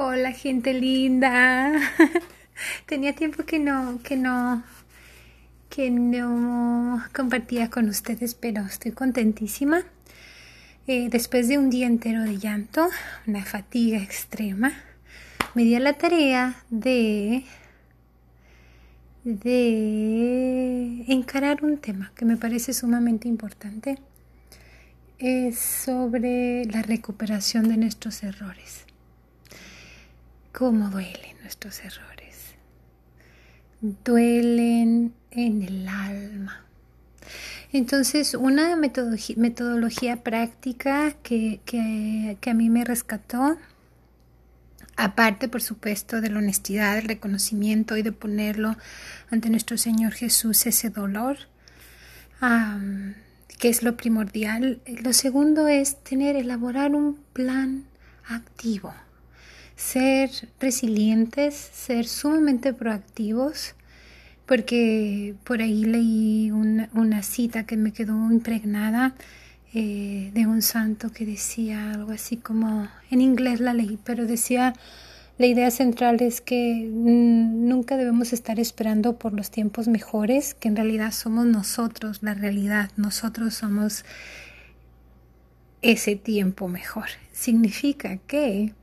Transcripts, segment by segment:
Hola gente linda. Tenía tiempo que no, que no, que no compartía con ustedes, pero estoy contentísima. Eh, después de un día entero de llanto, una fatiga extrema, me di la tarea de de encarar un tema que me parece sumamente importante. Es sobre la recuperación de nuestros errores cómo duelen nuestros errores. Duelen en el alma. Entonces, una metodología, práctica que, a mí me rescató, aparte, por supuesto, de la honestidad, el reconocimiento y de ponerlo ante nuestro Señor Jesús ese dolor, que es lo primordial. Lo segundo es tener, elaborar un plan activo ser resilientes, ser sumamente proactivos, porque por ahí leí una, cita que me quedó impregnada eh, de un santo que decía algo así como, en inglés la leí, pero decía, la idea central es que nunca debemos estar esperando por los tiempos mejores, que en realidad somos nosotros la realidad, nosotros somos ese tiempo mejor. Significa que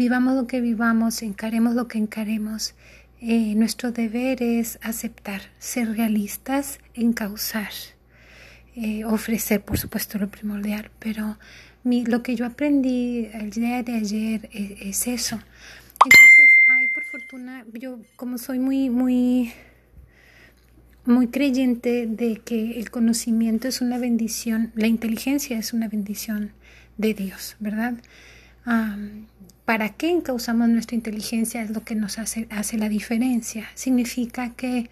vivamos lo que vivamos, encaremos lo que encaremos. Eh, nuestro deber es aceptar, ser realistas, encauzar, eh, ofrecer, por supuesto, lo primordial, pero lo que yo aprendí el día de ayer es, es eso. Entonces, ay, por fortuna, yo como soy muy, muy, muy creyente de que el conocimiento es una bendición, la inteligencia es una bendición de Dios, ¿verdad? ¿Para qué encauzamos nuestra inteligencia? Es lo que nos hace, hace la diferencia. Significa que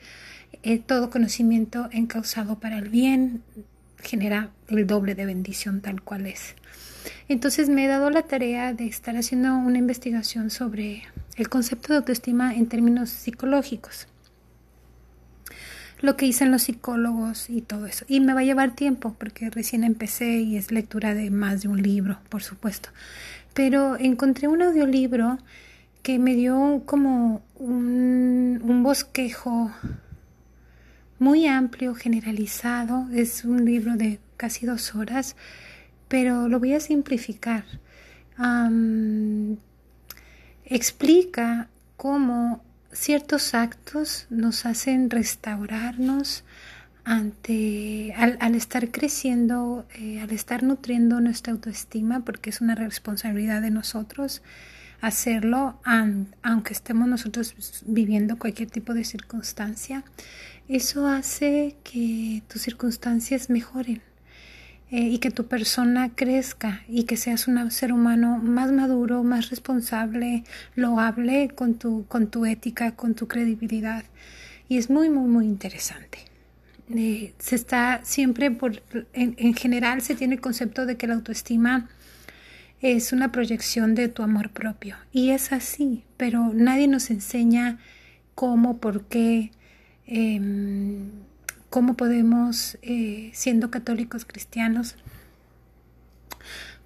eh, todo conocimiento encauzado para el bien genera el doble de bendición tal cual es. Entonces me he dado la tarea de estar haciendo una investigación sobre el concepto de autoestima en términos psicológicos. Lo que dicen los psicólogos y todo eso. Y me va a llevar tiempo porque recién empecé y es lectura de más de un libro, por supuesto pero encontré un audiolibro que me dio como un, bosquejo muy amplio, generalizado. Es un libro de casi dos horas, pero lo voy a simplificar. explica cómo ciertos actos nos hacen restaurarnos, ante al, estar creciendo, eh, al estar nutriendo nuestra autoestima, porque es una responsabilidad de nosotros hacerlo, aunque estemos nosotros viviendo cualquier tipo de circunstancia, eso hace que tus circunstancias mejoren. Eh, y que tu persona crezca y que seas un ser humano más maduro, más responsable, loable con tu, con tu ética, con tu credibilidad. Y es muy, muy, muy interesante. Eh, se está siempre por, en, general se tiene el concepto de que la autoestima es una proyección de tu amor propio y es así, pero nadie nos enseña cómo, por qué, em, cómo podemos, eh, siendo católicos cristianos,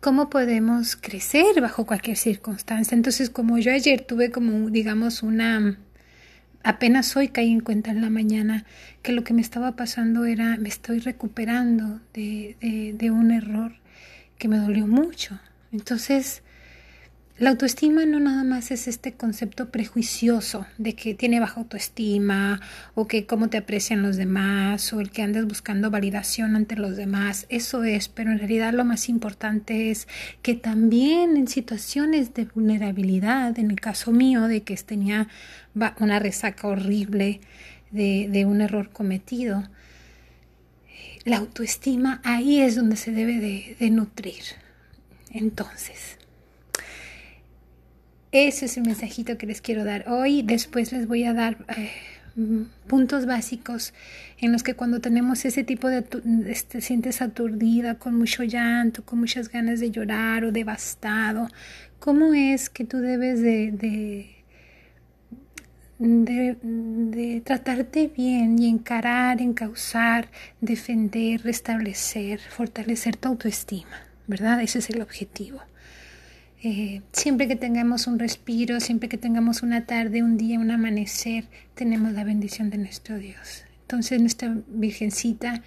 cómo podemos crecer bajo cualquier circunstancia. Entonces, como yo ayer tuve como, digamos, una apenas hoy caí en cuenta en la mañana que lo que me estaba pasando era me estoy recuperando de, de, de un error que me dolió mucho. Entonces, la autoestima no nada más es este concepto prejuicioso de que tiene baja autoestima o que cómo te aprecian los demás o el que andes buscando validación ante los demás. Eso es, pero en realidad lo más importante es que también en situaciones de vulnerabilidad, en el caso mío de que tenía una resaca horrible de, de un error cometido, la autoestima ahí es donde se debe de, de nutrir. Entonces, ese es el mensajito que les quiero dar hoy. Después les voy a dar eh, puntos básicos en los que cuando tenemos ese tipo de, este, sientes aturdida, con mucho llanto, con muchas ganas de llorar o devastado, ¿cómo es que tú debes de, de, de tratarte bien y encarar, encauzar, defender, restablecer, fortalecer tu autoestima, ¿verdad? Ese es el objetivo. Eh, siempre que tengamos un respiro, siempre que tengamos una tarde, un día, un amanecer, tenemos la bendición de nuestro Dios. Entonces nuestra Virgencita,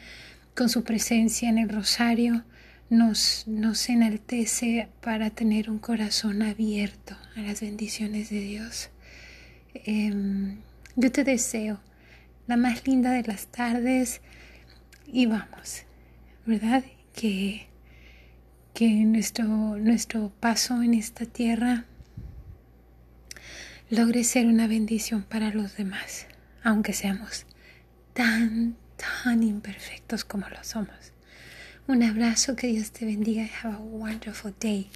con su presencia en el rosario, nos, nos enaltece para tener un corazón abierto a las bendiciones de Dios. Em, yo te deseo la más linda de las tardes y vamos, ¿verdad? Que que nuestro, nuestro paso en esta tierra logre ser una bendición para los demás, aunque seamos tan, tan imperfectos como lo somos. Un abrazo, que Dios te bendiga. Have a wonderful day.